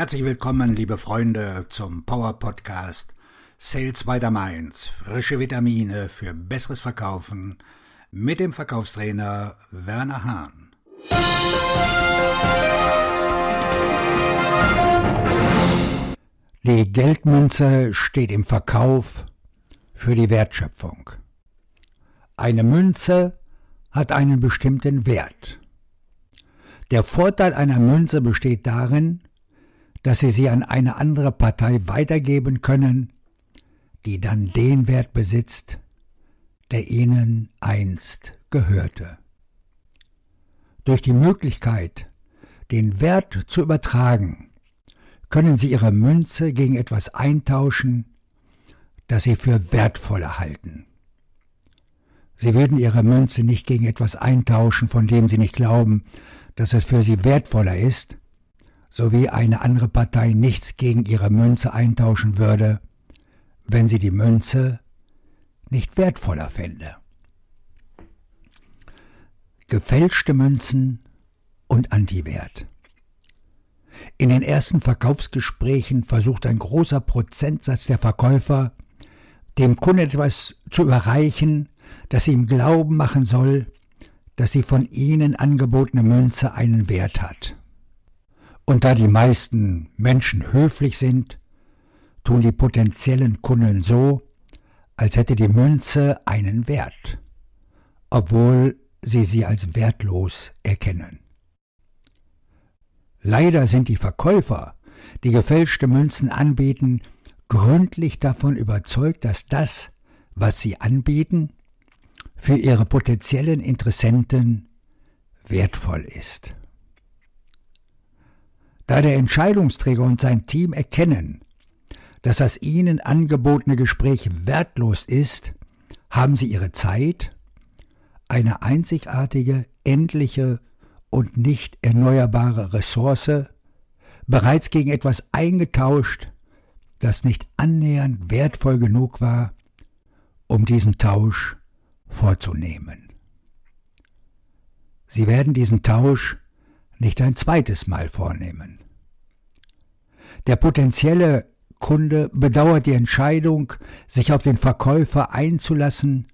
Herzlich willkommen, liebe Freunde, zum Power Podcast Sales by the Mainz. Frische Vitamine für besseres Verkaufen mit dem Verkaufstrainer Werner Hahn. Die Geldmünze steht im Verkauf für die Wertschöpfung. Eine Münze hat einen bestimmten Wert. Der Vorteil einer Münze besteht darin, dass Sie sie an eine andere Partei weitergeben können, die dann den Wert besitzt, der Ihnen einst gehörte. Durch die Möglichkeit, den Wert zu übertragen, können Sie Ihre Münze gegen etwas eintauschen, das Sie für wertvoller halten. Sie würden Ihre Münze nicht gegen etwas eintauschen, von dem Sie nicht glauben, dass es für Sie wertvoller ist, sowie eine andere Partei nichts gegen ihre Münze eintauschen würde, wenn sie die Münze nicht wertvoller fände. Gefälschte Münzen und Antiwert. In den ersten Verkaufsgesprächen versucht ein großer Prozentsatz der Verkäufer, dem Kunden etwas zu überreichen, das ihm glauben machen soll, dass die von ihnen angebotene Münze einen Wert hat. Und da die meisten Menschen höflich sind, tun die potenziellen Kunden so, als hätte die Münze einen Wert, obwohl sie sie als wertlos erkennen. Leider sind die Verkäufer, die gefälschte Münzen anbieten, gründlich davon überzeugt, dass das, was sie anbieten, für ihre potenziellen Interessenten wertvoll ist. Da der Entscheidungsträger und sein Team erkennen, dass das ihnen angebotene Gespräch wertlos ist, haben sie ihre Zeit, eine einzigartige, endliche und nicht erneuerbare Ressource, bereits gegen etwas eingetauscht, das nicht annähernd wertvoll genug war, um diesen Tausch vorzunehmen. Sie werden diesen Tausch nicht ein zweites Mal vornehmen. Der potenzielle Kunde bedauert die Entscheidung, sich auf den Verkäufer einzulassen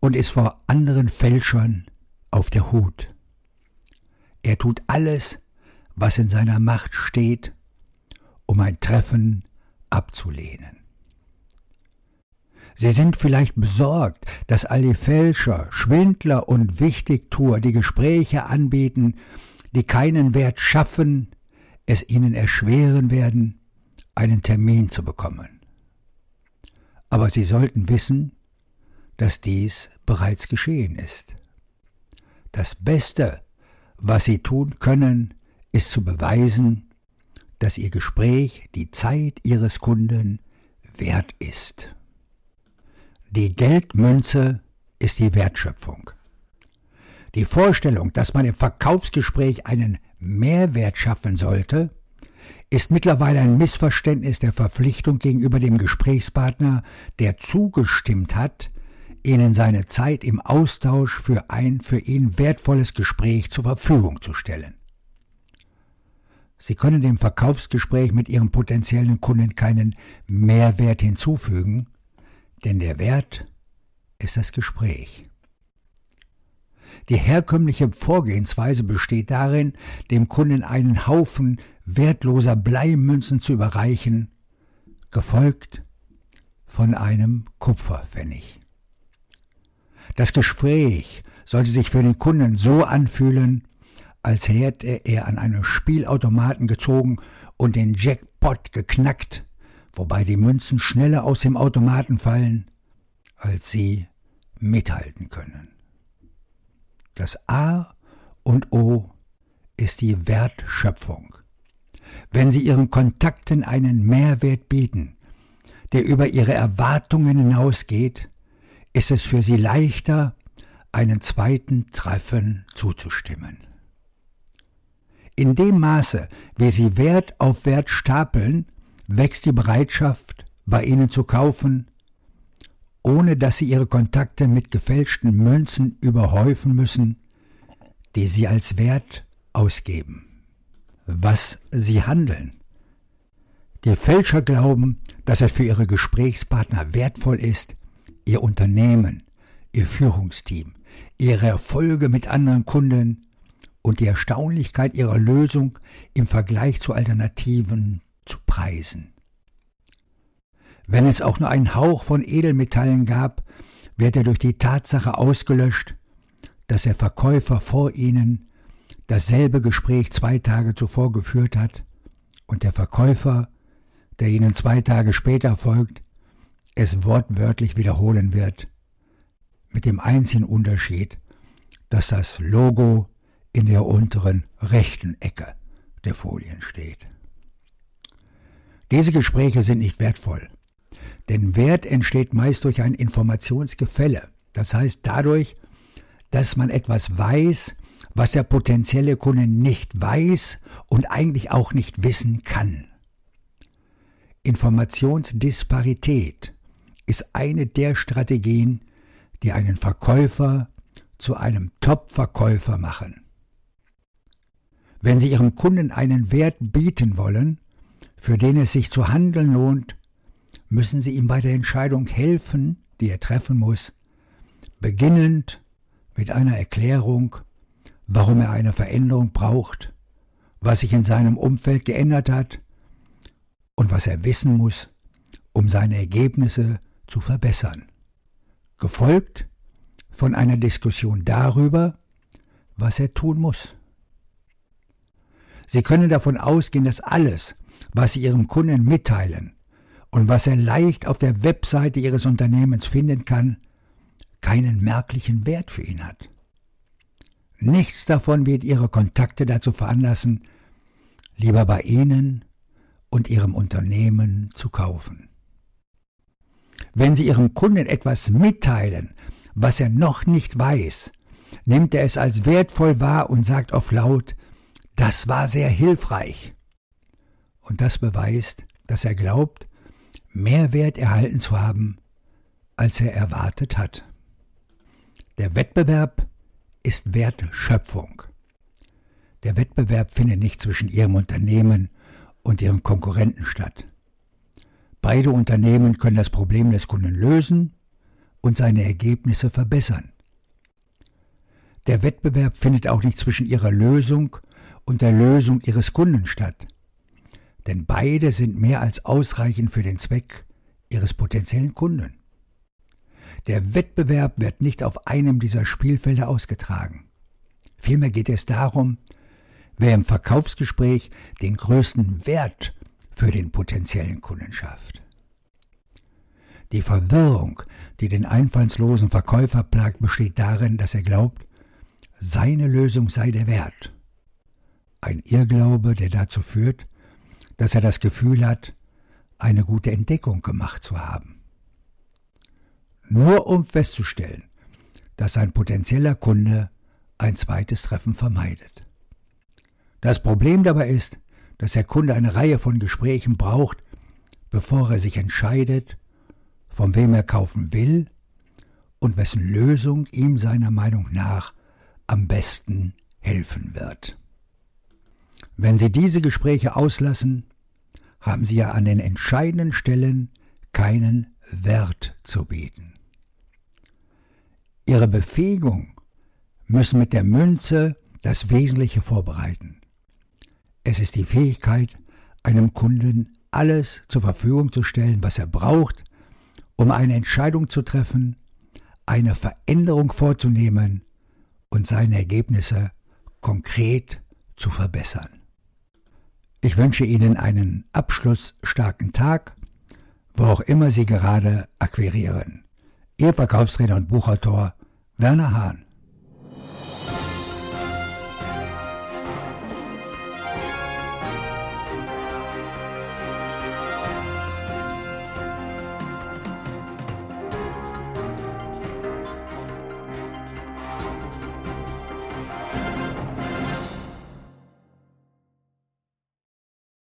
und ist vor anderen Fälschern auf der Hut. Er tut alles, was in seiner Macht steht, um ein Treffen abzulehnen. Sie sind vielleicht besorgt, dass all die Fälscher, Schwindler und Wichtigtuer die Gespräche anbieten, die keinen Wert schaffen, es ihnen erschweren werden, einen Termin zu bekommen. Aber sie sollten wissen, dass dies bereits geschehen ist. Das Beste, was sie tun können, ist zu beweisen, dass ihr Gespräch die Zeit ihres Kunden wert ist. Die Geldmünze ist die Wertschöpfung. Die Vorstellung, dass man im Verkaufsgespräch einen Mehrwert schaffen sollte, ist mittlerweile ein Missverständnis der Verpflichtung gegenüber dem Gesprächspartner, der zugestimmt hat, Ihnen seine Zeit im Austausch für ein für ihn wertvolles Gespräch zur Verfügung zu stellen. Sie können dem Verkaufsgespräch mit Ihrem potenziellen Kunden keinen Mehrwert hinzufügen, denn der Wert ist das Gespräch. Die herkömmliche Vorgehensweise besteht darin, dem Kunden einen Haufen wertloser Bleimünzen zu überreichen, gefolgt von einem Kupferpfennig. Das Gespräch sollte sich für den Kunden so anfühlen, als hätte er an einem Spielautomaten gezogen und den Jackpot geknackt, wobei die Münzen schneller aus dem Automaten fallen, als sie mithalten können. Das A und O ist die Wertschöpfung. Wenn Sie Ihren Kontakten einen Mehrwert bieten, der über Ihre Erwartungen hinausgeht, ist es für Sie leichter, einen zweiten Treffen zuzustimmen. In dem Maße, wie Sie Wert auf Wert stapeln, wächst die Bereitschaft, bei Ihnen zu kaufen, ohne dass sie ihre Kontakte mit gefälschten Münzen überhäufen müssen, die sie als Wert ausgeben. Was sie handeln, Die Fälscher glauben, dass es für ihre Gesprächspartner wertvoll ist, ihr Unternehmen, ihr Führungsteam, ihre Erfolge mit anderen Kunden und die Erstaunlichkeit ihrer Lösung im Vergleich zu Alternativen zu preisen. Wenn es auch nur einen Hauch von Edelmetallen gab, wird er durch die Tatsache ausgelöscht, dass der Verkäufer vor ihnen dasselbe Gespräch zwei Tage zuvor geführt hat und der Verkäufer, der ihnen zwei Tage später folgt, es wortwörtlich wiederholen wird, mit dem einzigen Unterschied, dass das Logo in der unteren rechten Ecke der Folien steht. Diese Gespräche sind nicht wertvoll, denn Wert entsteht meist durch ein Informationsgefälle, das heißt dadurch, dass man etwas weiß, was der potenzielle Kunde nicht weiß und eigentlich auch nicht wissen kann. Informationsdisparität ist eine der Strategien, die einen Verkäufer zu einem Top-Verkäufer machen. Wenn Sie Ihrem Kunden einen Wert bieten wollen, für den es sich zu handeln lohnt, müssen Sie ihm bei der Entscheidung helfen, die er treffen muss, beginnend mit einer Erklärung, warum er eine Veränderung braucht, was sich in seinem Umfeld geändert hat und was er wissen muss, um seine Ergebnisse zu verbessern. Gefolgt von einer Diskussion darüber, was er tun muss. Sie können davon ausgehen, dass alles, was Sie Ihrem Kunden mitteilen und was er leicht auf der Webseite Ihres Unternehmens finden kann, keinen merklichen Wert für ihn hat. Nichts davon wird Ihre Kontakte dazu veranlassen, lieber bei Ihnen und Ihrem Unternehmen zu kaufen. Wenn Sie Ihrem Kunden etwas mitteilen, was er noch nicht weiß, nimmt er es als wertvoll wahr und sagt oft laut, das war sehr hilfreich. Und das beweist, dass er glaubt, mehr Wert erhalten zu haben, als er erwartet hat. Der Wettbewerb ist Wertschöpfung. Der Wettbewerb findet nicht zwischen Ihrem Unternehmen und Ihren Konkurrenten statt. Beide Unternehmen können das Problem des Kunden lösen und seine Ergebnisse verbessern. Der Wettbewerb findet auch nicht zwischen Ihrer Lösung und der Lösung ihres Kunden statt. Denn beide sind mehr als ausreichend für den Zweck ihres potenziellen Kunden. Der Wettbewerb wird nicht auf einem dieser Spielfelder ausgetragen. Vielmehr geht es darum, wer im Verkaufsgespräch den größten Wert für den potenziellen Kunden schafft. Die Verwirrung, die den einfallslosen Verkäufer plagt, besteht darin, dass er glaubt, seine Lösung sei der Wert ein Irrglaube, der dazu führt, dass er das Gefühl hat, eine gute Entdeckung gemacht zu haben. Nur um festzustellen, dass ein potenzieller Kunde ein zweites Treffen vermeidet. Das Problem dabei ist, dass der Kunde eine Reihe von Gesprächen braucht, bevor er sich entscheidet, von wem er kaufen will und wessen Lösung ihm seiner Meinung nach am besten helfen wird. Wenn Sie diese Gespräche auslassen, haben Sie ja an den entscheidenden Stellen keinen Wert zu bieten. Ihre Befähigung müssen mit der Münze das Wesentliche vorbereiten. Es ist die Fähigkeit, einem Kunden alles zur Verfügung zu stellen, was er braucht, um eine Entscheidung zu treffen, eine Veränderung vorzunehmen und seine Ergebnisse konkret zu verbessern. Ich wünsche Ihnen einen abschlussstarken Tag, wo auch immer Sie gerade akquirieren. Ihr Verkaufstrainer und Buchautor Werner Hahn.